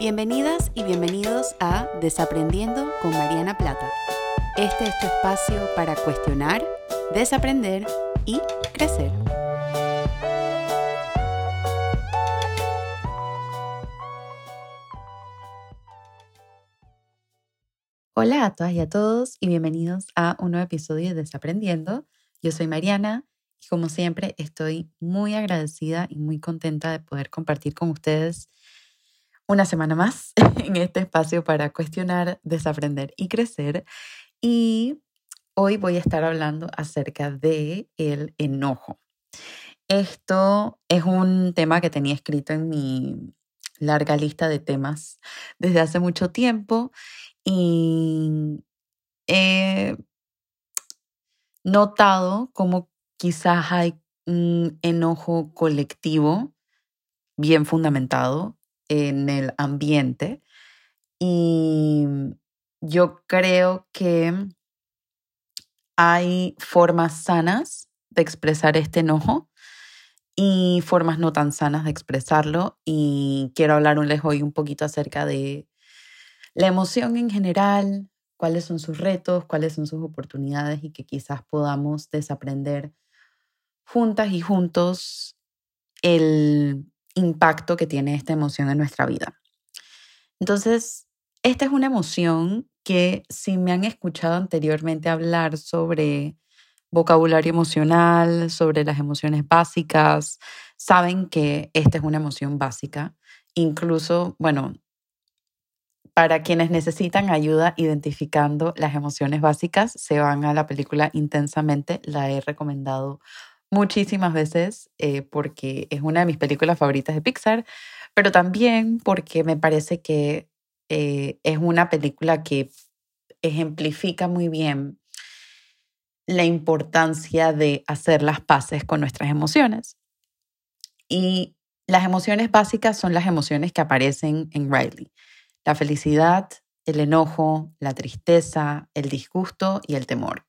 Bienvenidas y bienvenidos a Desaprendiendo con Mariana Plata. Este es tu espacio para cuestionar, desaprender y crecer. Hola a todas y a todos y bienvenidos a un nuevo episodio de Desaprendiendo. Yo soy Mariana y como siempre estoy muy agradecida y muy contenta de poder compartir con ustedes una semana más en este espacio para cuestionar, desaprender y crecer. Y hoy voy a estar hablando acerca de el enojo. Esto es un tema que tenía escrito en mi larga lista de temas desde hace mucho tiempo y he notado cómo quizás hay un enojo colectivo bien fundamentado en el ambiente y yo creo que hay formas sanas de expresar este enojo y formas no tan sanas de expresarlo y quiero hablarles hoy un poquito acerca de la emoción en general, cuáles son sus retos, cuáles son sus oportunidades y que quizás podamos desaprender juntas y juntos el impacto que tiene esta emoción en nuestra vida. Entonces, esta es una emoción que si me han escuchado anteriormente hablar sobre vocabulario emocional, sobre las emociones básicas, saben que esta es una emoción básica. Incluso, bueno, para quienes necesitan ayuda identificando las emociones básicas, se van a la película Intensamente, la he recomendado muchísimas veces eh, porque es una de mis películas favoritas de Pixar, pero también porque me parece que eh, es una película que ejemplifica muy bien la importancia de hacer las paces con nuestras emociones. Y las emociones básicas son las emociones que aparecen en Riley. La felicidad, el enojo, la tristeza, el disgusto y el temor.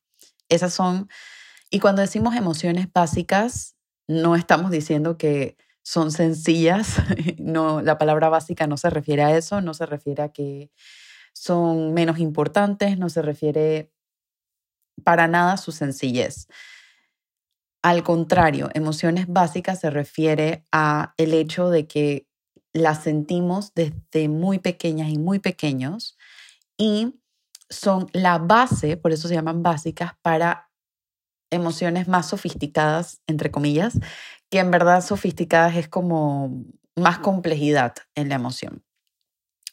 Esas son y cuando decimos emociones básicas, no estamos diciendo que son sencillas, no, la palabra básica no se refiere a eso, no se refiere a que son menos importantes, no se refiere para nada a su sencillez. Al contrario, emociones básicas se refiere a el hecho de que las sentimos desde muy pequeñas y muy pequeños y son la base, por eso se llaman básicas, para emociones más sofisticadas, entre comillas, que en verdad sofisticadas es como más complejidad en la emoción.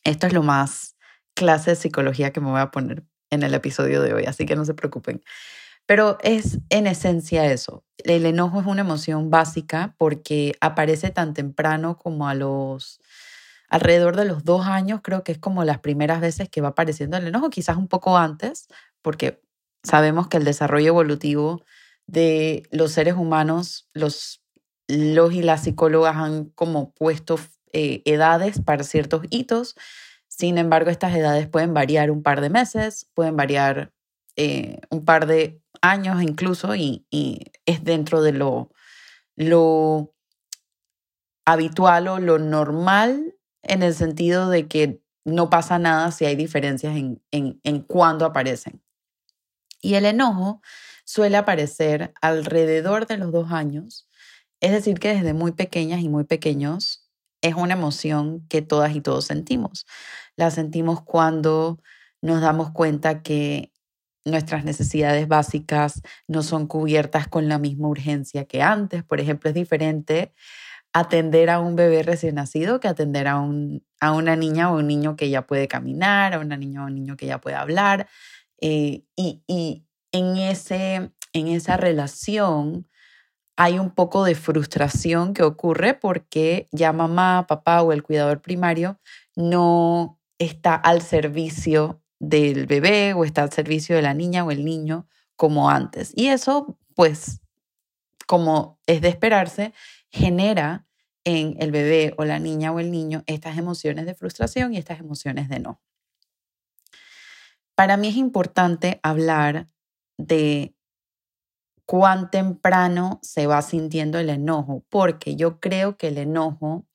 Esto es lo más clase de psicología que me voy a poner en el episodio de hoy, así que no se preocupen. Pero es en esencia eso. El enojo es una emoción básica porque aparece tan temprano como a los alrededor de los dos años, creo que es como las primeras veces que va apareciendo el enojo, quizás un poco antes, porque Sabemos que el desarrollo evolutivo de los seres humanos, los, los y las psicólogas han como puesto eh, edades para ciertos hitos. Sin embargo, estas edades pueden variar un par de meses, pueden variar eh, un par de años incluso y, y es dentro de lo, lo habitual o lo normal en el sentido de que no pasa nada si hay diferencias en, en, en cuándo aparecen. Y el enojo suele aparecer alrededor de los dos años, es decir, que desde muy pequeñas y muy pequeños es una emoción que todas y todos sentimos. La sentimos cuando nos damos cuenta que nuestras necesidades básicas no son cubiertas con la misma urgencia que antes. Por ejemplo, es diferente atender a un bebé recién nacido que atender a, un, a una niña o un niño que ya puede caminar, a una niña o un niño que ya puede hablar. Eh, y, y en, ese, en esa relación hay un poco de frustración que ocurre porque ya mamá, papá o el cuidador primario no está al servicio del bebé o está al servicio de la niña o el niño como antes. Y eso, pues, como es de esperarse, genera en el bebé o la niña o el niño estas emociones de frustración y estas emociones de no. Para mí es importante hablar de cuán temprano se va sintiendo el enojo, porque yo creo que el enojo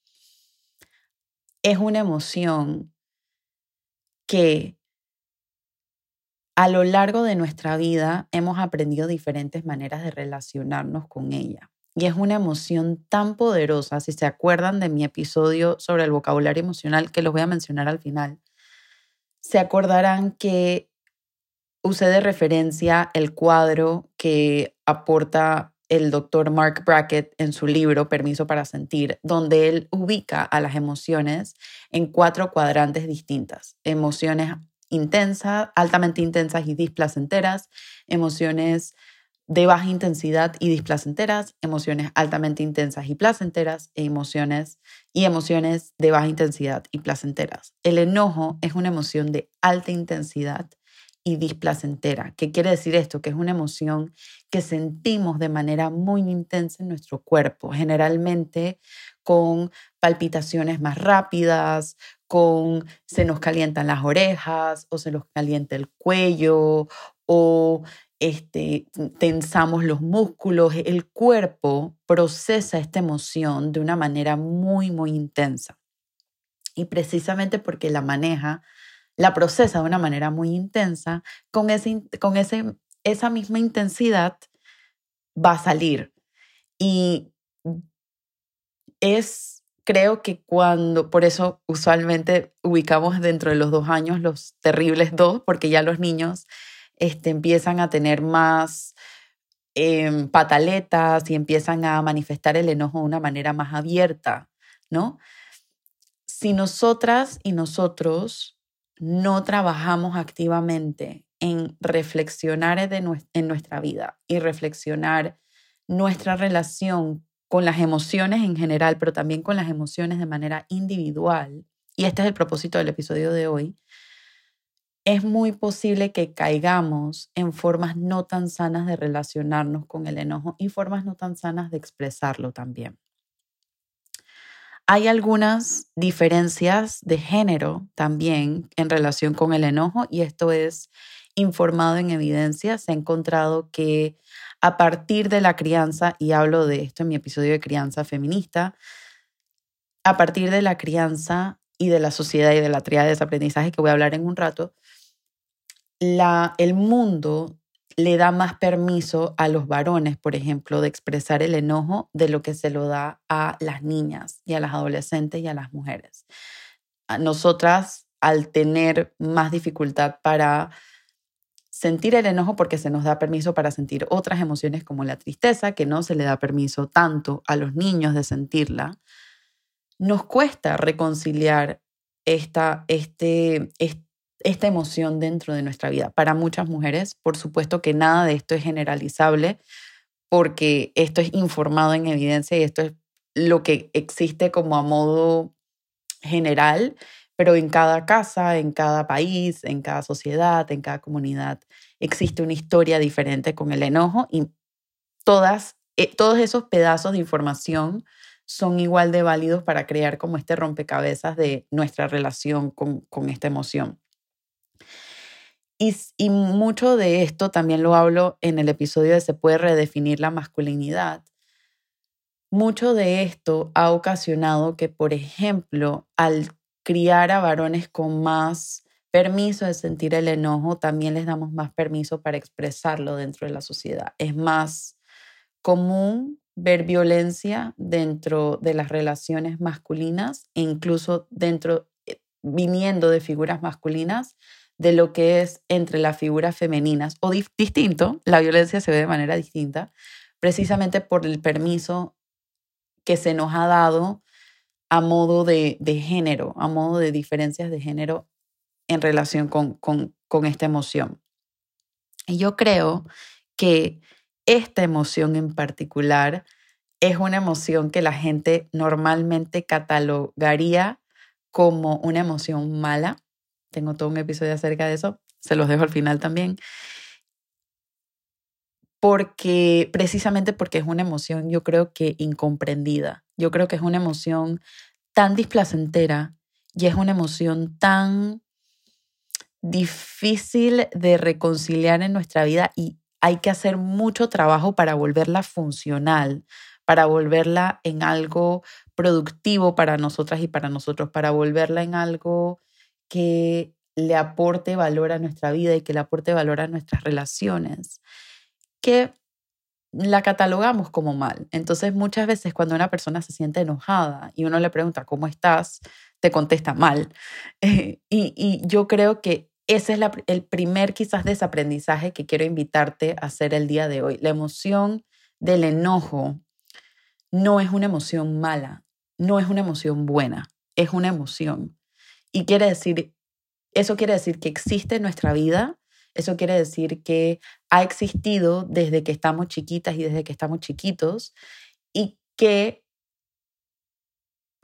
es una emoción que a lo largo de nuestra vida hemos aprendido diferentes maneras de relacionarnos con ella. Y es una emoción tan poderosa, si se acuerdan de mi episodio sobre el vocabulario emocional, que los voy a mencionar al final, se acordarán que usé de referencia el cuadro que aporta el doctor Mark Brackett en su libro Permiso para Sentir, donde él ubica a las emociones en cuatro cuadrantes distintas. Emociones intensas, altamente intensas y displacenteras, emociones de baja intensidad y displacenteras, emociones altamente intensas y placenteras, e emociones y emociones de baja intensidad y placenteras. El enojo es una emoción de alta intensidad y displacentera. ¿Qué quiere decir esto? Que es una emoción que sentimos de manera muy intensa en nuestro cuerpo, generalmente con palpitaciones más rápidas, con se nos calientan las orejas o se nos calienta el cuello o este, tensamos los músculos, el cuerpo procesa esta emoción de una manera muy, muy intensa. Y precisamente porque la maneja, la procesa de una manera muy intensa, con, ese, con ese, esa misma intensidad va a salir. Y es, creo que cuando, por eso usualmente ubicamos dentro de los dos años los terribles dos, porque ya los niños este, empiezan a tener más em, pataletas y empiezan a manifestar el enojo de una manera más abierta, ¿no? Si nosotras y nosotros no trabajamos activamente en reflexionar en nuestra vida y reflexionar nuestra relación con las emociones en general, pero también con las emociones de manera individual, y este es el propósito del episodio de hoy, es muy posible que caigamos en formas no tan sanas de relacionarnos con el enojo y formas no tan sanas de expresarlo también. Hay algunas diferencias de género también en relación con el enojo y esto es informado en evidencia. Se ha encontrado que a partir de la crianza, y hablo de esto en mi episodio de crianza feminista, a partir de la crianza y de la sociedad y de la triada de desaprendizaje que voy a hablar en un rato, la, el mundo le da más permiso a los varones, por ejemplo, de expresar el enojo de lo que se lo da a las niñas y a las adolescentes y a las mujeres. nosotras, al tener más dificultad para sentir el enojo porque se nos da permiso para sentir otras emociones como la tristeza, que no se le da permiso tanto a los niños de sentirla, nos cuesta reconciliar esta, este, este esta emoción dentro de nuestra vida. Para muchas mujeres, por supuesto que nada de esto es generalizable porque esto es informado en evidencia y esto es lo que existe como a modo general, pero en cada casa, en cada país, en cada sociedad, en cada comunidad existe una historia diferente con el enojo y todas, eh, todos esos pedazos de información son igual de válidos para crear como este rompecabezas de nuestra relación con, con esta emoción. Y, mucho de esto también lo hablo en el episodio de Se puede redefinir la masculinidad. Mucho de esto ha ocasionado que, por ejemplo, al criar a varones con más permiso de sentir el enojo, también les damos más permiso para expresarlo dentro de la sociedad. Es más común ver violencia dentro de las relaciones masculinas e incluso dentro, eh, viniendo de figuras masculinas, de lo que es entre las figuras femeninas o distinto, la violencia se ve de manera distinta, precisamente por el permiso que se nos ha dado a modo de, género, a modo de diferencias de género en relación con, con, con esta emoción. Y yo creo que esta emoción en particular es una emoción que la gente normalmente catalogaría como una emoción mala, tengo todo un episodio acerca de eso, se los dejo al final también. Porque, precisamente porque es una emoción, yo creo que incomprendida. Yo creo que es una emoción tan displacentera y es una emoción tan difícil de reconciliar en nuestra vida y hay que hacer mucho trabajo para volverla funcional, para volverla en algo productivo para nosotras y para nosotros, para volverla en algo que le aporte valor a nuestra vida y que le aporte valor a nuestras relaciones, que la catalogamos como mal. Entonces muchas veces cuando una persona se siente enojada y uno le pregunta, ¿cómo estás? te contesta mal. y, y, yo creo que ese es el primer quizás desaprendizaje que quiero invitarte a hacer el día de hoy. La emoción del enojo no es una emoción mala, no es una emoción buena, es una emoción. Y quiere decir, eso quiere decir que existe en nuestra vida, eso quiere decir que ha existido desde que estamos chiquitas y desde que estamos chiquitos y que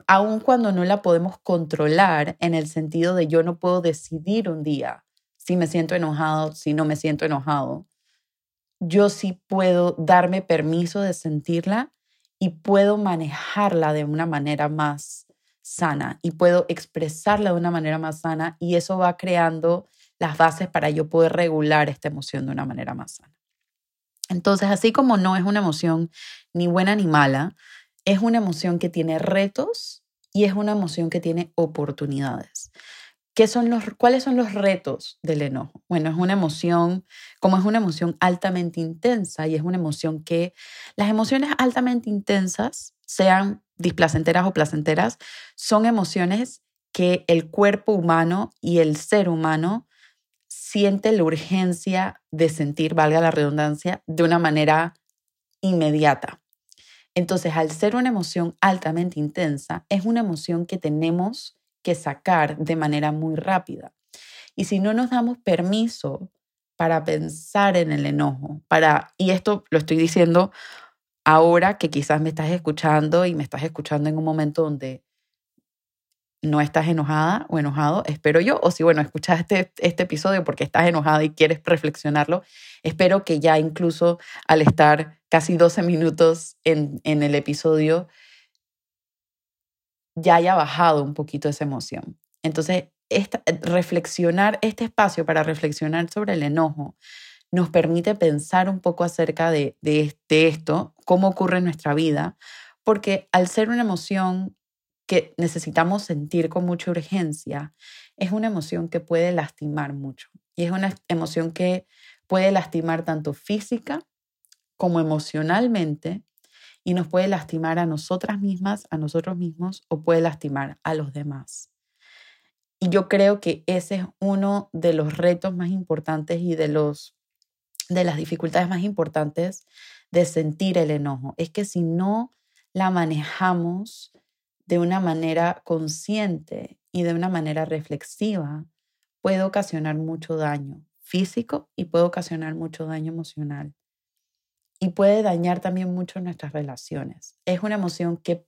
aun cuando no la podemos controlar en el sentido de yo no puedo decidir un día si me siento enojado, si no me siento enojado, yo sí puedo darme permiso de sentirla y puedo manejarla de una manera más sana y puedo expresarla de una manera más sana y eso va creando las bases para yo poder regular esta emoción de una manera más sana. Entonces, así como no es una emoción ni buena ni mala, es una emoción que tiene retos y es una emoción que tiene oportunidades. ¿Qué son los, ¿Cuáles son los retos del enojo? Bueno, es una emoción, como es una emoción altamente intensa y es una emoción que las emociones altamente intensas, sean displacenteras o placenteras, son emociones que el cuerpo humano y el ser humano siente la urgencia de sentir, valga la redundancia, de una manera inmediata. Entonces, al ser una emoción altamente intensa, es una emoción que tenemos que sacar de manera muy rápida. Y si no nos damos permiso para pensar en el enojo, para, y esto lo estoy diciendo ahora que quizás me estás escuchando y me estás escuchando en un momento donde no estás enojada o enojado, espero yo, o si bueno, escuchaste este episodio porque estás enojada y quieres reflexionarlo, espero que ya incluso al estar casi 12 minutos en, en el episodio, ya haya bajado un poquito esa emoción. Entonces, esta, reflexionar, este espacio para reflexionar sobre el enojo nos permite pensar un poco acerca de, de, de esto, cómo ocurre en nuestra vida, porque al ser una emoción que necesitamos sentir con mucha urgencia, es una emoción que puede lastimar mucho. Y es una emoción que puede lastimar tanto física como emocionalmente y nos puede lastimar a nosotras mismas, a nosotros mismos o puede lastimar a los demás. Y yo creo que ese es uno de los retos más importantes y de los de las dificultades más importantes de sentir el enojo, es que si no la manejamos de una manera consciente y de una manera reflexiva, puede ocasionar mucho daño físico y puede ocasionar mucho daño emocional. Y puede dañar también mucho nuestras relaciones. Es una emoción que,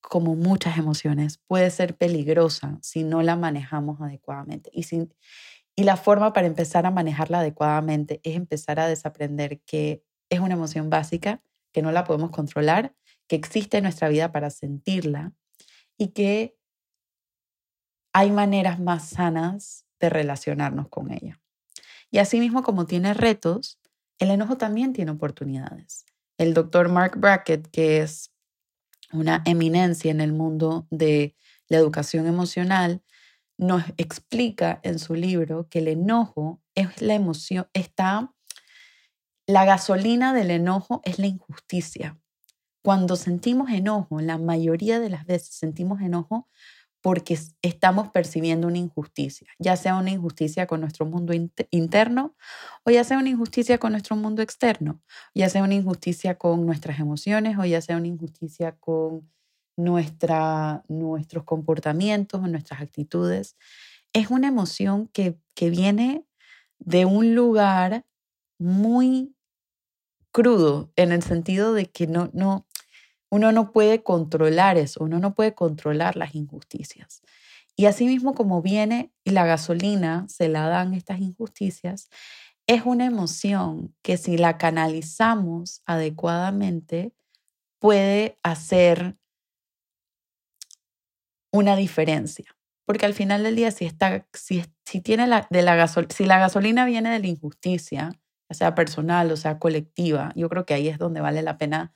como muchas emociones, puede ser peligrosa si no la manejamos adecuadamente. Y, y la forma para empezar a manejarla adecuadamente es empezar a desaprender que es una emoción básica, que no la podemos controlar que existe en nuestra vida para sentirla y que hay maneras más sanas de relacionarnos con ella. Y asimismo, como tiene retos, el enojo también tiene oportunidades. El doctor Mark Brackett, que es una eminencia en el mundo de la educación emocional, nos explica en su libro que el enojo es la emoción, está, la gasolina del enojo es la injusticia. Cuando sentimos enojo, la mayoría de las veces sentimos enojo porque estamos percibiendo una injusticia, ya sea una injusticia con nuestro mundo interno o ya sea una injusticia con nuestro mundo externo, ya sea una injusticia con nuestras emociones o ya sea una injusticia con nuestra, nuestros comportamientos o nuestras actitudes. Es una emoción que, que viene de un lugar muy crudo en el sentido de que no, no, uno no puede controlar eso, uno no puede controlar las injusticias. Y asimismo como viene y la gasolina se la dan estas injusticias, es una emoción que si la canalizamos adecuadamente puede hacer una diferencia. Porque al final del día, si, está, si, tiene la, de la si la gasolina viene de la injusticia, ya sea personal o sea colectiva, yo creo que ahí es donde vale la pena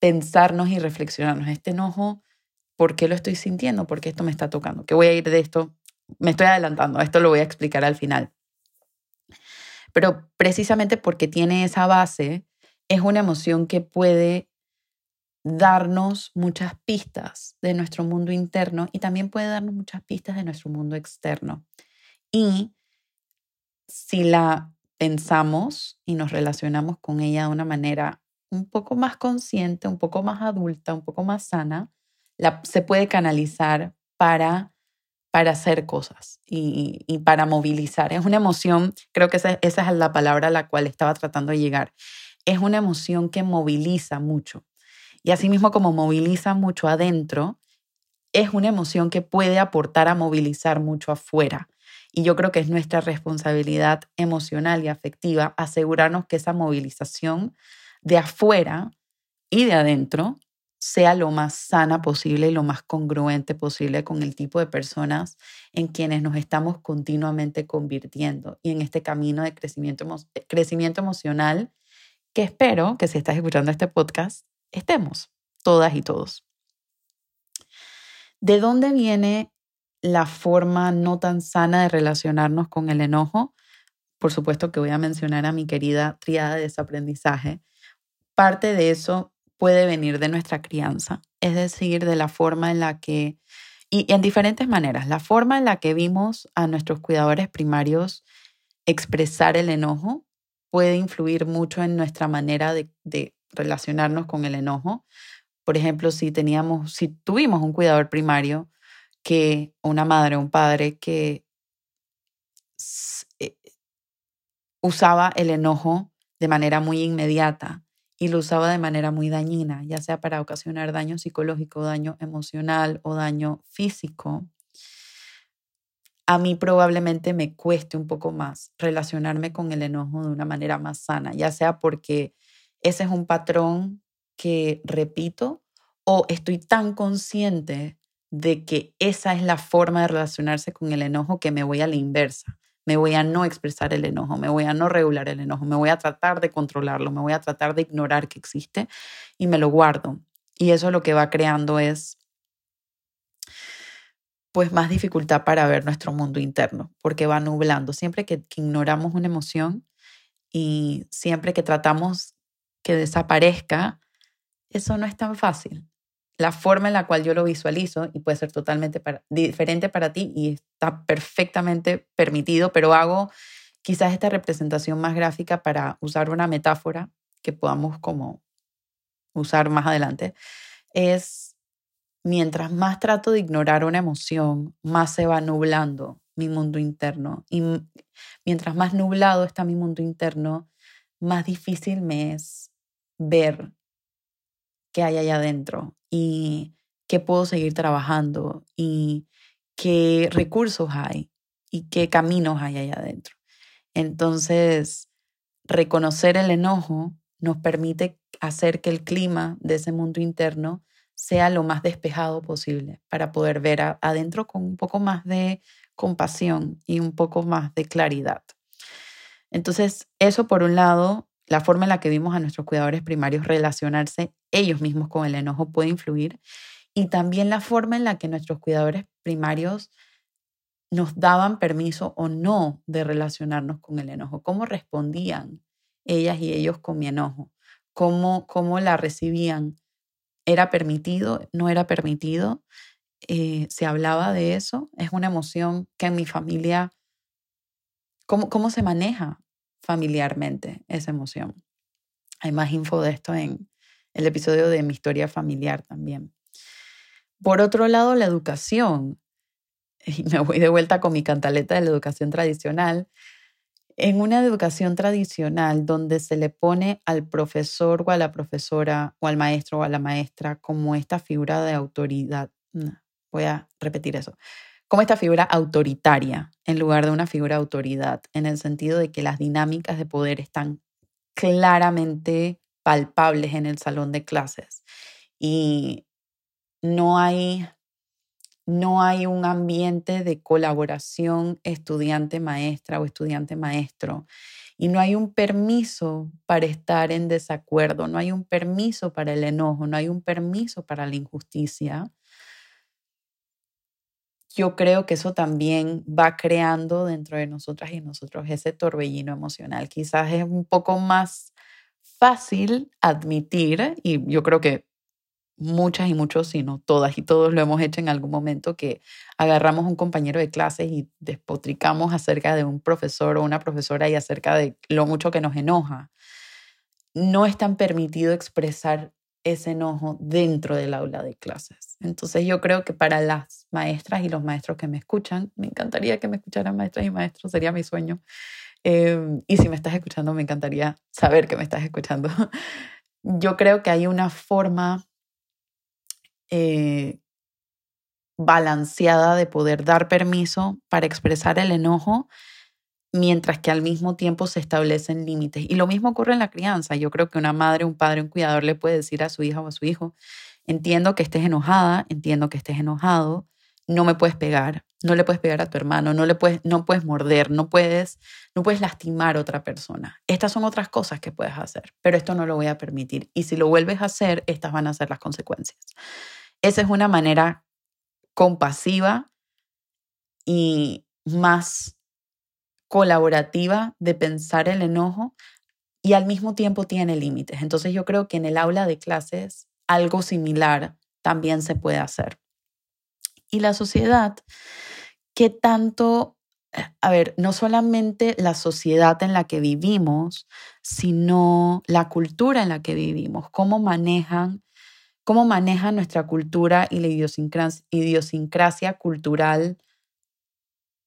pensarnos y reflexionarnos. Este enojo, ¿por qué lo estoy sintiendo? ¿Por qué esto me está tocando? ¿Qué voy a ir de esto? Me estoy adelantando, esto lo voy a explicar al final. Pero precisamente porque tiene esa base, es una emoción que puede darnos muchas pistas de nuestro mundo interno y también puede darnos muchas pistas de nuestro mundo externo. Y si la pensamos y nos relacionamos con ella de una manera un poco más consciente, un poco más adulta, un poco más sana, la, se puede canalizar para, para hacer cosas y, y, para movilizar. Es una emoción, creo que esa, esa es la palabra a la cual estaba tratando de llegar. Es una emoción que moviliza mucho. Y asimismo como moviliza mucho adentro, es una emoción que puede aportar a movilizar mucho afuera. Y yo creo que es nuestra responsabilidad emocional y afectiva asegurarnos que esa movilización de afuera y de adentro sea lo más sana posible y lo más congruente posible con el tipo de personas en quienes nos estamos continuamente convirtiendo y en este camino de crecimiento, crecimiento emocional que espero que si estás escuchando este podcast estemos, todas y todos. ¿De dónde viene la forma no tan sana de relacionarnos con el enojo? Por supuesto que voy a mencionar a mi querida triada de desaprendizaje. Parte de eso puede venir de nuestra crianza, es decir, de la forma en la que, y en diferentes maneras, la forma en la que vimos a nuestros cuidadores primarios expresar el enojo puede influir mucho en nuestra manera de, relacionarnos con el enojo. Por ejemplo, si teníamos, si tuvimos un cuidador primario que una madre o un padre que eh, usaba el enojo de manera muy inmediata y lo usaba de manera muy dañina, ya sea para ocasionar daño psicológico, daño emocional o daño físico, a mí probablemente me cueste un poco más relacionarme con el enojo de una manera más sana, ya sea porque ese es un patrón que repito o estoy tan consciente de que esa es la forma de relacionarse con el enojo que me voy a la inversa. Me voy a no expresar el enojo, me voy a no regular el enojo, me voy a tratar de controlarlo, me voy a tratar de ignorar que existe y me lo guardo. Y eso lo que va creando es pues más dificultad para ver nuestro mundo interno, porque va nublando. Siempre que, que ignoramos una emoción y siempre que tratamos que desaparezca, eso no es tan fácil. La forma en la cual yo lo visualizo, y puede ser totalmente diferente para ti y está perfectamente permitido, pero hago quizás esta representación más gráfica para usar una metáfora que podamos como usar más adelante, es mientras más trato de ignorar una emoción, más se va nublando mi mundo interno. Y mientras más nublado está mi mundo interno, más difícil me es ver qué hay allá adentro y qué puedo seguir trabajando y qué recursos hay y qué caminos hay allá adentro. Entonces, reconocer el enojo nos permite hacer que el clima de ese mundo interno sea lo más despejado posible para poder ver adentro con un poco más de compasión y un poco más de claridad. Entonces, eso por un lado la forma en la que vimos a nuestros cuidadores primarios relacionarse ellos mismos con el enojo puede influir y también la forma en la que nuestros cuidadores primarios nos daban permiso o no de relacionarnos con el enojo, cómo respondían ellas y ellos con mi enojo, cómo, cómo la recibían, era permitido, no era permitido, eh, se hablaba de eso, es una emoción que en mi familia, ¿cómo, cómo se maneja familiarmente esa emoción. Hay más info de esto en el episodio de mi historia familiar también. Por otro lado, la educación. Y me voy de vuelta con mi cantaleta de la educación tradicional. En una educación tradicional donde se le pone al profesor o a la profesora o al maestro o a la maestra como esta figura de autoridad. Voy a repetir eso como esta figura autoritaria en lugar de una figura de autoridad, en el sentido de que las dinámicas de poder están claramente palpables en el salón de clases y no hay, no hay un ambiente de colaboración estudiante-maestra o estudiante-maestro Y no hay un permiso para estar en desacuerdo, no hay un permiso para el enojo, no hay un permiso para la injusticia. Yo creo que eso también va creando dentro de nosotras y nosotros ese torbellino emocional. Quizás es un poco más fácil admitir, y yo creo que muchas y muchos, sino todas y todos lo hemos hecho en algún momento, que agarramos un compañero de clases y despotricamos acerca de un profesor o una profesora y acerca de lo mucho que nos enoja. No es tan permitido expresar ese enojo dentro del aula de clases. Entonces yo creo que para las maestras y los maestros que me escuchan, me encantaría que me escucharan maestras y maestros, sería mi sueño. Em, y si me estás escuchando, me encantaría saber que me estás escuchando. Yo creo que hay una forma eh, balanceada de poder dar permiso para expresar el enojo mientras que al mismo tiempo se establecen límites. Y lo mismo ocurre en la crianza. Yo creo que una madre, un padre, un cuidador le puede decir a su hija o a su hijo, entiendo que estés enojada, entiendo que estés enojado, no me puedes pegar, no le puedes pegar a tu hermano, no le puedes, no puedes morder, no puedes, no puedes lastimar a otra persona. Estas son otras cosas que puedes hacer, pero esto no lo voy a permitir. Y si lo vuelves a hacer, estas van a ser las consecuencias. Esa es una manera compasiva y más colaborativa de pensar el enojo y al mismo tiempo tiene límites. Entonces yo creo que en el aula de clases algo similar también se puede hacer. Y la sociedad, ¿qué tanto, a ver, no solamente la sociedad en la que vivimos, sino la cultura en la que vivimos, cómo manejan cómo maneja nuestra cultura y la idiosincrasia, cultural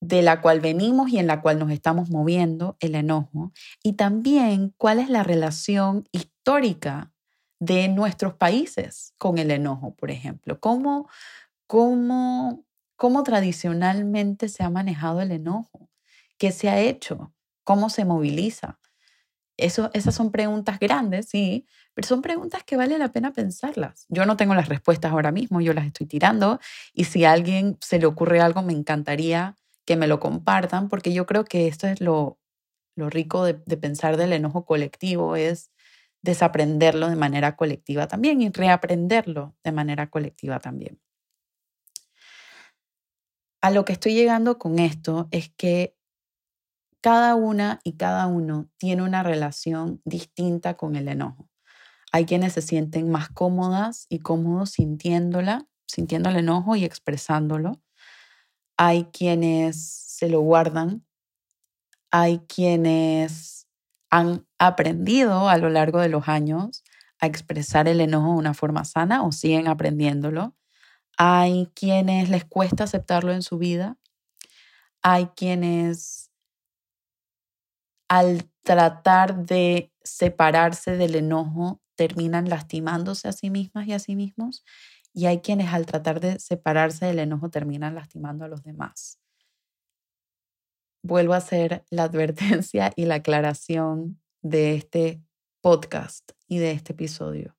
de la cual venimos y en la cual nos estamos moviendo, el enojo, y también cuál es la relación histórica de nuestros países con el enojo, por ejemplo. ¿Cómo, cómo, cómo tradicionalmente se ha manejado el enojo? ¿Qué se ha hecho? ¿Cómo se moviliza? Eso, esas son preguntas grandes, sí, pero son preguntas que vale la pena pensarlas. Yo no tengo las respuestas ahora mismo, yo las estoy tirando y si a alguien se le ocurre algo, me encantaría que me lo compartan, porque yo creo que esto es lo, lo rico de, pensar del enojo colectivo, es desaprenderlo de manera colectiva también y reaprenderlo de manera colectiva también. A lo que estoy llegando con esto es que cada una y cada uno tiene una relación distinta con el enojo. Hay quienes se sienten más cómodas y cómodos sintiéndola, sintiendo el enojo y expresándolo. Hay quienes se lo guardan. Hay quienes han aprendido a lo largo de los años a expresar el enojo de una forma sana o siguen aprendiéndolo. Hay quienes les cuesta aceptarlo en su vida. Hay quienes al tratar de separarse del enojo terminan lastimándose a sí mismas y a sí mismos. Y hay quienes al tratar de separarse del enojo terminan lastimando a los demás. Vuelvo a hacer la advertencia y la aclaración de este podcast y de este episodio.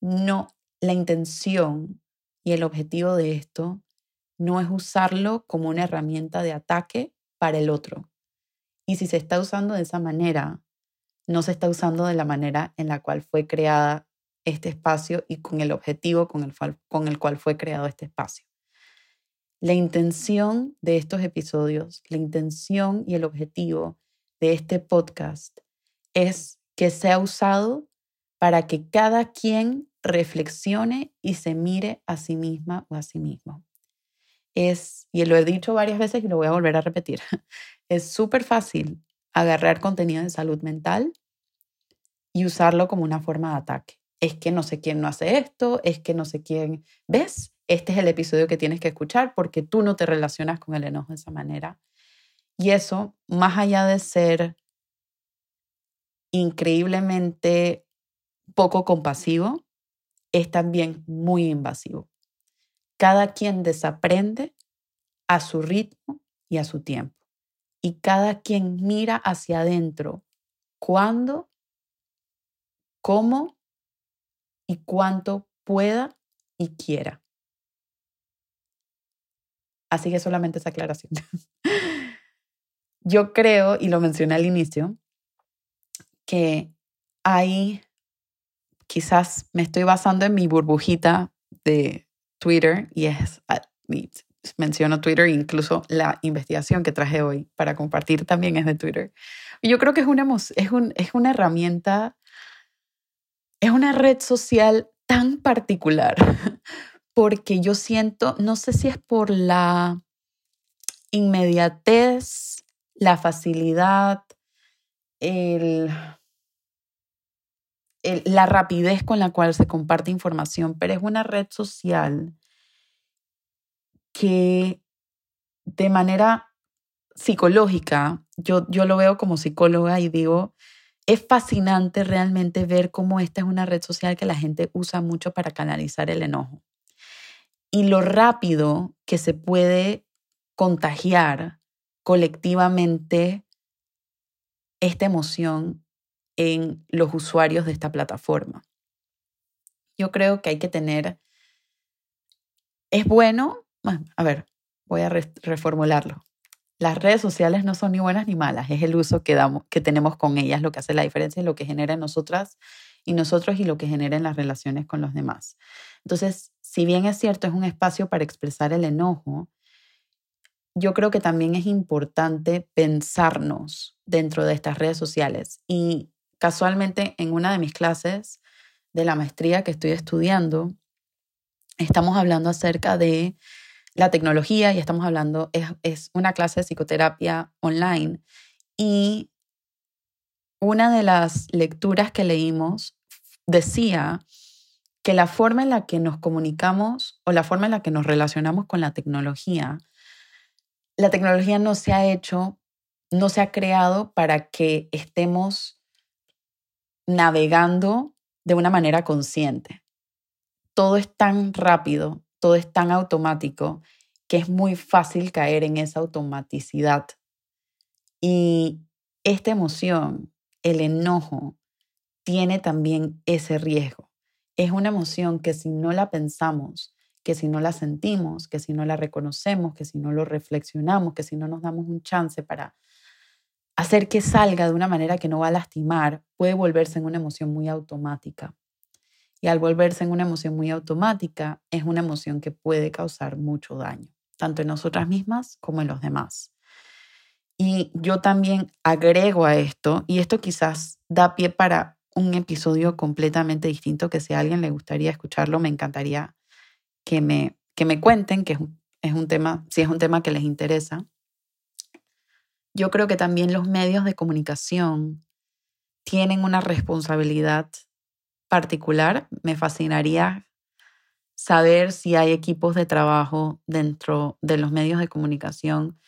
No, la intención y el objetivo de esto no es usarlo como una herramienta de ataque para el otro, y si se está usando de esa manera, no se está usando de la manera en la cual fue creada este espacio y con el objetivo con el, con el cual fue creado este espacio. La intención de estos episodios, la intención y el objetivo de este podcast es que sea usado para que cada quien reflexione y se mire a sí misma o a sí mismo. Es, y lo he dicho varias veces y lo voy a volver a repetir, es súper fácil agarrar contenido de salud mental y usarlo como una forma de ataque. Es que no sé quién no hace esto, es que no sé quién, ¿ves? Este es el episodio que tienes que escuchar porque tú no te relacionas con el enojo de esa manera. Y eso, más allá de ser increíblemente poco compasivo, es también muy invasivo. Cada quien desaprende a su ritmo y a su tiempo y cada quien mira hacia adentro cuándo, cómo y cuánto pueda y quiera. Así que solamente esa aclaración. yo creo, y lo mencioné al inicio, que hay, quizás me estoy basando en mi burbujita de Twitter, y es, ah, menciono Twitter, incluso la investigación que traje hoy para compartir también es de Twitter. Yo creo que es una, es, un, es una herramienta, es una red social tan particular, porque yo siento, no sé si es por la inmediatez, la facilidad, el, la rapidez con la cual se comparte información, pero es una red social que de manera psicológica, yo, yo lo veo como psicóloga y digo, es fascinante realmente ver cómo esta es una red social que la gente usa mucho para canalizar el enojo. Y lo rápido que se puede contagiar colectivamente esta emoción en los usuarios de esta plataforma. Yo creo que hay que tener, es bueno a ver, voy a reformularlo. Las redes sociales no son ni buenas ni malas, es el uso que, damos, que tenemos con ellas lo que hace la diferencia, lo que genera en nosotras y nosotros y lo que genera en las relaciones con los demás. Entonces, si bien es cierto, es un espacio para expresar el enojo, yo creo que también es importante pensarnos dentro de estas redes sociales. Y casualmente en una de mis clases de la maestría que estoy estudiando, estamos hablando acerca de la tecnología y estamos hablando, es, es una clase de psicoterapia online y una de las lecturas que leímos decía que la forma en la que nos comunicamos o la forma en la que nos relacionamos con la tecnología, la tecnología no se ha hecho, no se ha creado para que estemos navegando de una manera consciente. Todo es tan rápido, todo es tan automático que es muy fácil caer en esa automaticidad. Y esta emoción, el enojo, tiene también ese riesgo. Es una emoción que si no la pensamos, que si no la sentimos, que si no la reconocemos, que si no lo reflexionamos, que si no nos damos un chance para hacer que salga de una manera que no va a lastimar, puede volverse en una emoción muy automática. Al volverse en una emoción muy automática, es una emoción que puede causar mucho daño, tanto en nosotras mismas como en los demás. Y yo también agrego a esto, y esto quizás da pie para un episodio completamente distinto, que si a alguien le gustaría escucharlo, me encantaría que me, que me cuenten, que es es un tema, si es un tema que les interesa. Yo creo que también los medios de comunicación tienen una responsabilidad particular, me fascinaría saber si hay equipos de trabajo dentro de los medios de comunicación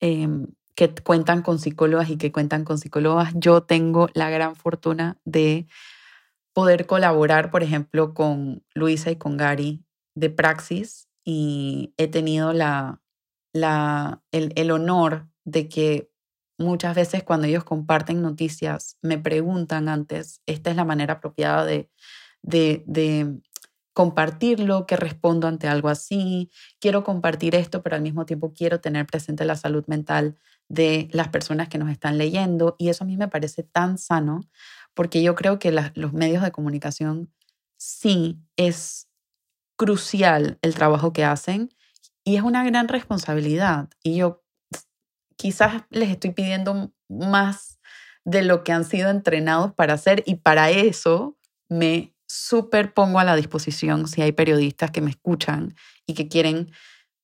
em, que cuentan con psicólogas y que cuentan con psicólogas. Yo tengo la gran fortuna de poder colaborar, por ejemplo, con Luisa y con Gary de Praxis y he tenido la, la, el, el honor de que muchas veces cuando ellos comparten noticias me preguntan antes, esta es la manera apropiada de, de, compartirlo, que respondo ante algo así, quiero compartir esto, pero al mismo tiempo quiero tener presente la salud mental de las personas que nos están leyendo y eso a mí me parece tan sano porque yo creo que los medios de comunicación sí es crucial el trabajo que hacen y es una gran responsabilidad. Y yo quizás les estoy pidiendo más de lo que han sido entrenados para hacer y para eso me súper pongo a la disposición si hay periodistas que me escuchan y que quieren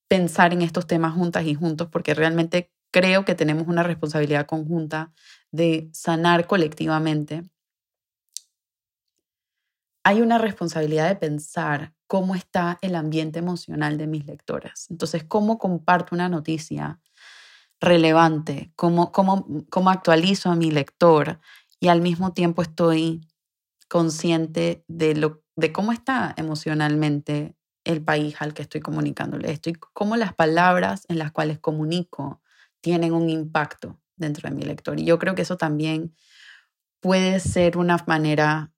pensar en estos temas juntas y juntos porque realmente creo que tenemos una responsabilidad conjunta de sanar colectivamente. Hay una responsabilidad de pensar cómo está el ambiente emocional de mis lectoras. Entonces, cómo comparto una noticia relevante, cómo, cómo, cómo actualizo a mi lector y al mismo tiempo estoy consciente de, lo, de cómo está emocionalmente el país al que estoy comunicándole. Estoy cómo las palabras en las cuales comunico tienen un impacto dentro de mi lector. Y yo creo que eso también puede ser una manera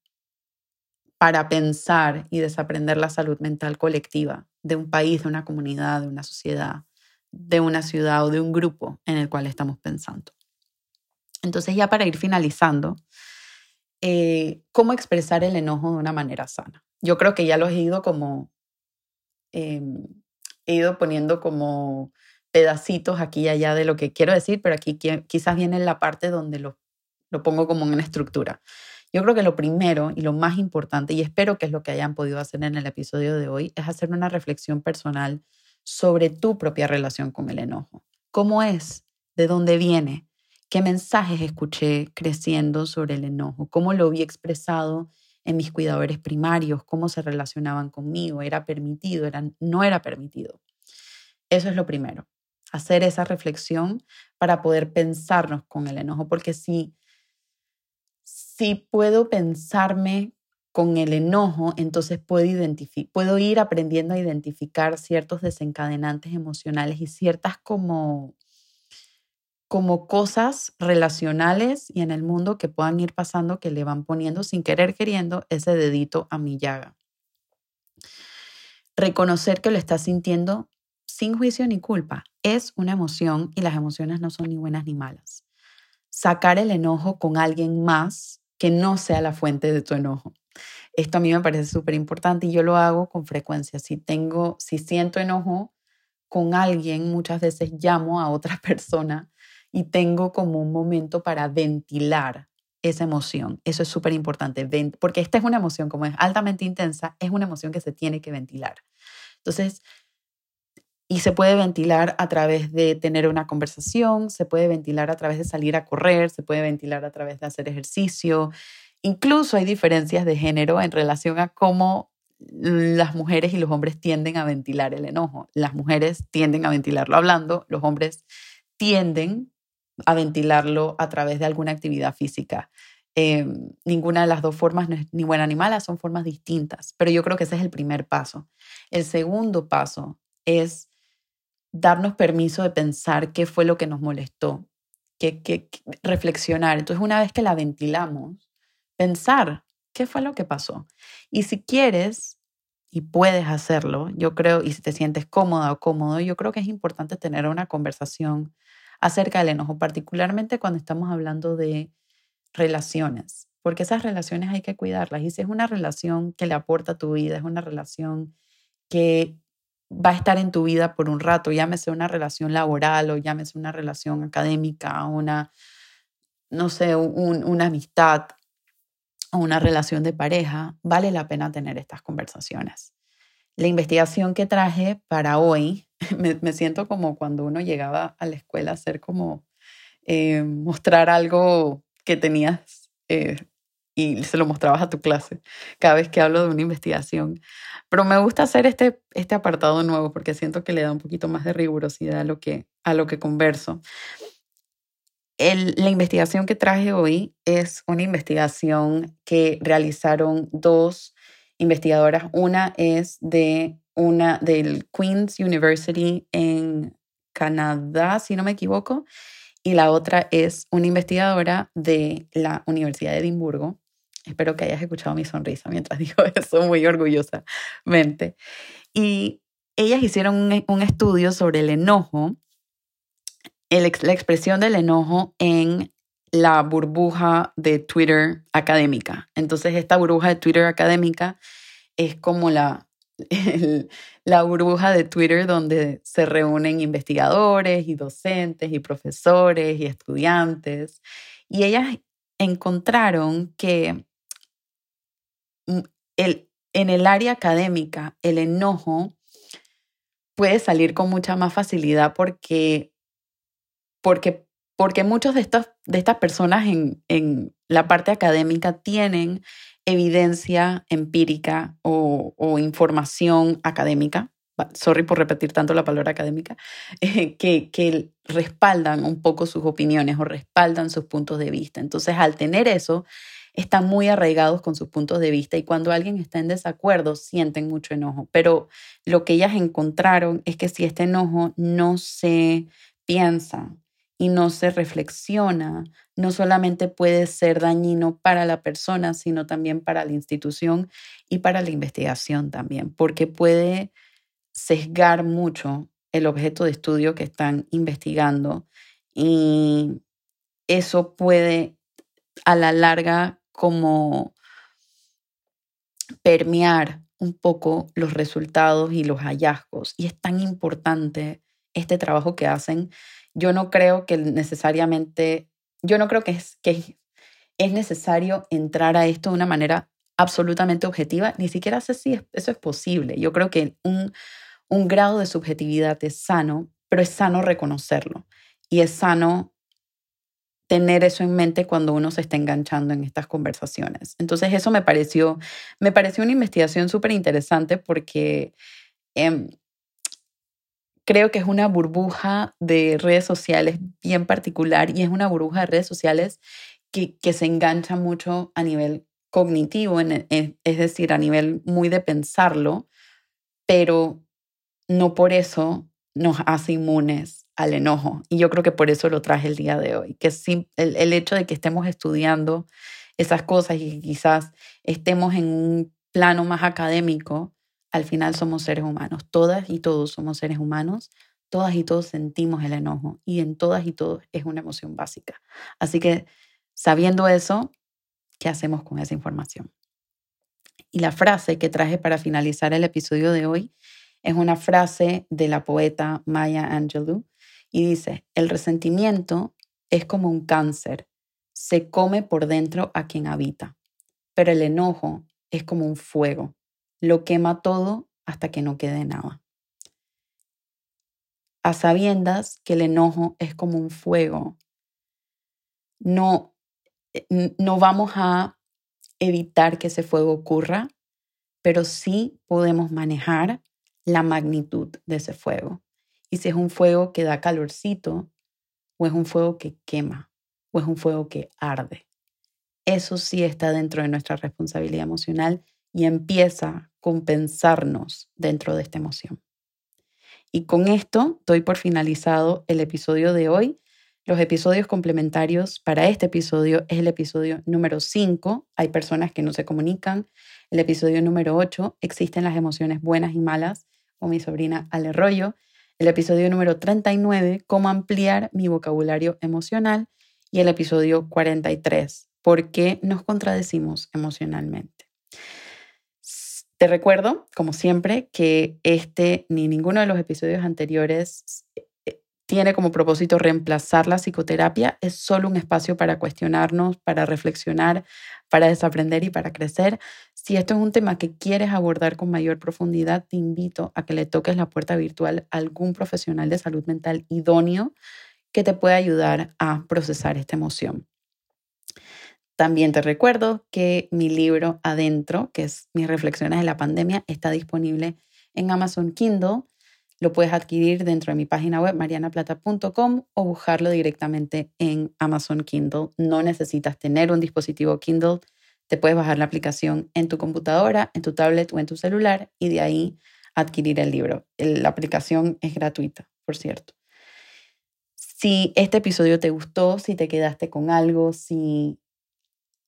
para pensar y desaprender la salud mental colectiva de un país, de una comunidad, de una sociedad de una ciudad o de un grupo en el cual estamos pensando. Entonces ya para ir finalizando, eh, ¿cómo expresar el enojo de una manera sana? Yo creo que ya lo he ido como, em, he ido poniendo como pedacitos aquí y allá de lo que quiero decir, pero aquí quizás viene la parte donde lo, lo pongo como en una estructura. Yo creo que lo primero y lo más importante, y espero que es lo que hayan podido hacer en el episodio de hoy, es hacer una reflexión personal sobre tu propia relación con el enojo. ¿Cómo es? ¿De dónde viene? ¿Qué mensajes escuché creciendo sobre el enojo? ¿Cómo lo vi expresado en mis cuidadores primarios? ¿Cómo se relacionaban conmigo? ¿Era permitido? Era, ¿No era permitido? Eso es lo primero, hacer esa reflexión para poder pensarnos con el enojo, porque si si puedo pensarme con el enojo, entonces puedo, puedo ir aprendiendo a identificar ciertos desencadenantes emocionales y ciertas como, como cosas relacionales y en el mundo que puedan ir pasando que le van poniendo sin querer queriendo ese dedito a mi llaga. Reconocer que lo estás sintiendo sin juicio ni culpa es una emoción y las emociones no son ni buenas ni malas. Sacar el enojo con alguien más que no sea la fuente de tu enojo. Esto a mí me parece súper importante y yo lo hago con frecuencia. Si tengo, si siento enojo con alguien, muchas veces llamo a otra persona y tengo como un momento para ventilar esa emoción. Eso es súper importante, porque esta es una emoción, como es altamente intensa, es una emoción que se tiene que ventilar. Entonces, y se puede ventilar a través de tener una conversación, se puede ventilar a través de salir a correr, se puede ventilar a través de hacer ejercicio. Incluso hay diferencias de género en relación a cómo las mujeres y los hombres tienden a ventilar el enojo. Las mujeres tienden a ventilarlo hablando, los hombres tienden a ventilarlo a través de alguna actividad física. Em, ninguna de las dos formas ni buena ni mala, son formas distintas, pero yo creo que ese es el primer paso. El segundo paso es darnos permiso de pensar qué fue lo que nos molestó, que, reflexionar. Entonces, una vez que la ventilamos, pensar qué fue lo que pasó. Y si quieres y puedes hacerlo, yo creo, y si te sientes cómoda o cómodo, yo creo que es importante tener una conversación acerca del enojo, particularmente cuando estamos hablando de relaciones, porque esas relaciones hay que cuidarlas. Y si es una relación que le aporta a tu vida, es una relación que va a estar en tu vida por un rato, llámese una relación laboral o llámese una relación académica, una, no sé, una amistad o una relación de pareja, vale la pena tener estas conversaciones. La investigación que traje para hoy, me, siento como cuando uno llegaba a la escuela a hacer como eh, mostrar algo que tenías eh, y se lo mostrabas a tu clase cada vez que hablo de una investigación. Pero me gusta hacer este, este apartado nuevo porque siento que le da un poquito más de rigurosidad a lo que, a lo que converso. La investigación que traje hoy es una investigación que realizaron dos investigadoras. Una es de una del Queen's University en Canadá, si no me equivoco, y la otra es una investigadora de la Universidad de Edimburgo Espero que hayas escuchado mi sonrisa mientras digo eso muy orgullosamente. Y ellas hicieron un, estudio sobre el enojo, la expresión del enojo en la burbuja de Twitter académica. Entonces, esta burbuja de Twitter académica es como la, la burbuja de Twitter donde se reúnen investigadores y docentes y profesores y estudiantes. Y ellas encontraron que el, en el área académica, el enojo puede salir con mucha más facilidad porque, porque, porque muchos de, estos, de estas personas en, en la parte académica tienen evidencia empírica o, o, información académica, sorry por repetir tanto la palabra académica, eh, que, que respaldan un poco sus opiniones o respaldan sus puntos de vista. Entonces, al tener eso, están muy arraigados con sus puntos de vista y cuando alguien está en desacuerdo sienten mucho enojo. Pero lo que ellas encontraron es que si este enojo no se piensa y no se reflexiona, no solamente puede ser dañino para la persona, sino también para la institución y para la investigación también, porque puede sesgar mucho el objeto de estudio que están investigando y eso puede a la larga como permear un poco los resultados y los hallazgos. Y es tan importante este trabajo que hacen. Yo no creo que necesariamente, yo no creo que es, que es necesario entrar a esto de una manera absolutamente objetiva. Ni siquiera sé si eso es posible. Yo creo que un, un grado de subjetividad es sano, pero es sano reconocerlo. Y es sano tener eso en mente cuando uno se está enganchando en estas conversaciones. Entonces eso me pareció, me pareció una investigación súper interesante porque em, creo que es una burbuja de redes sociales bien particular y es una burbuja de redes sociales que, que se engancha mucho a nivel cognitivo, en, es decir, a nivel muy de pensarlo, pero no por eso nos hace inmunes al enojo. Y yo creo que por eso lo traje el día de hoy, que el, el hecho de que estemos estudiando esas cosas y quizás estemos en un plano más académico, al final somos seres humanos. Todas y todos somos seres humanos. Todas y todos sentimos el enojo y en todas y todos es una emoción básica. Así que sabiendo eso, ¿qué hacemos con esa información? Y la frase que traje para finalizar el episodio de hoy es una frase de la poeta Maya Angelou y dice, el resentimiento es como un cáncer, se come por dentro a quien habita, pero el enojo es como un fuego, lo quema todo hasta que no quede nada. A sabiendas que el enojo es como un fuego, no, eh, no vamos a evitar que ese fuego ocurra, pero sí podemos manejar la magnitud de ese fuego y si es un fuego que da calorcito o es un fuego que quema o es un fuego que arde. Eso sí está dentro de nuestra responsabilidad emocional y empieza a compensarnos dentro de esta emoción. Y con esto doy por finalizado el episodio de hoy. Los episodios complementarios para este episodio es el episodio número 5. Hay personas que no se comunican. El episodio número 8, existen las emociones buenas y malas, con mi sobrina Ale Rollo el episodio número 39, cómo ampliar mi vocabulario emocional, y el episodio 43, por qué nos contradecimos emocionalmente. Te recuerdo, como siempre, que este ni ninguno de los episodios anteriores eh, tiene como propósito reemplazar la psicoterapia, es solo un espacio para cuestionarnos, para reflexionar, para desaprender y para crecer. Si esto es un tema que quieres abordar con mayor profundidad, te invito a que le toques la puerta virtual a algún profesional de salud mental idóneo que te pueda ayudar a procesar esta emoción. También te recuerdo que mi libro Adentro, que es Mis reflexiones de la pandemia, está disponible en Amazon Kindle. Lo puedes adquirir dentro de mi página web marianaplata.com o buscarlo directamente en Amazon Kindle. No necesitas tener un dispositivo Kindle, te puedes bajar la aplicación en tu computadora, en tu tablet o en tu celular y de ahí adquirir el libro. La aplicación es gratuita, por cierto. Si este episodio te gustó, si te quedaste con algo, si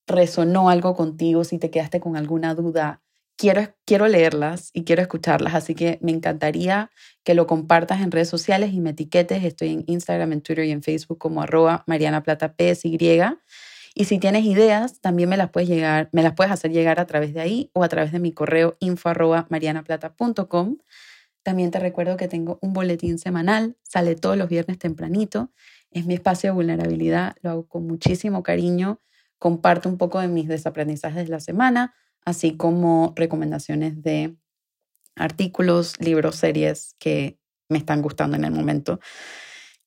resonó algo contigo, si te quedaste con alguna duda, quiero, leerlas y quiero escucharlas, así que me encantaría que lo compartas en redes sociales y me etiquetes. Estoy en Instagram, en Twitter y en Facebook como arroba Mariana Plata PSY. Y si tienes ideas, también me las puedes llegar, me las puedes hacer llegar a través de ahí o a través de mi correo info arroba marianaplata.com. También te recuerdo que tengo un boletín semanal, sale todos los viernes tempranito. Es mi espacio de vulnerabilidad, lo hago con muchísimo cariño. Comparto un poco de mis desaprendizajes de la semana, así como recomendaciones de artículos, libros, series que me están gustando en el momento.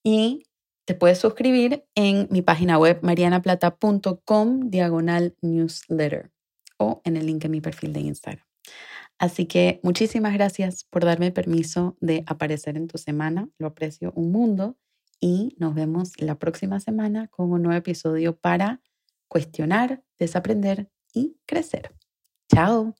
Y te puedes suscribir en mi página web marianaplata.com diagonal newsletter o en el link en mi perfil de Instagram. Así que muchísimas gracias por darme permiso de aparecer en tu semana. Lo aprecio un mundo y nos vemos la próxima semana con un nuevo episodio para cuestionar, desaprender y crecer. Chao.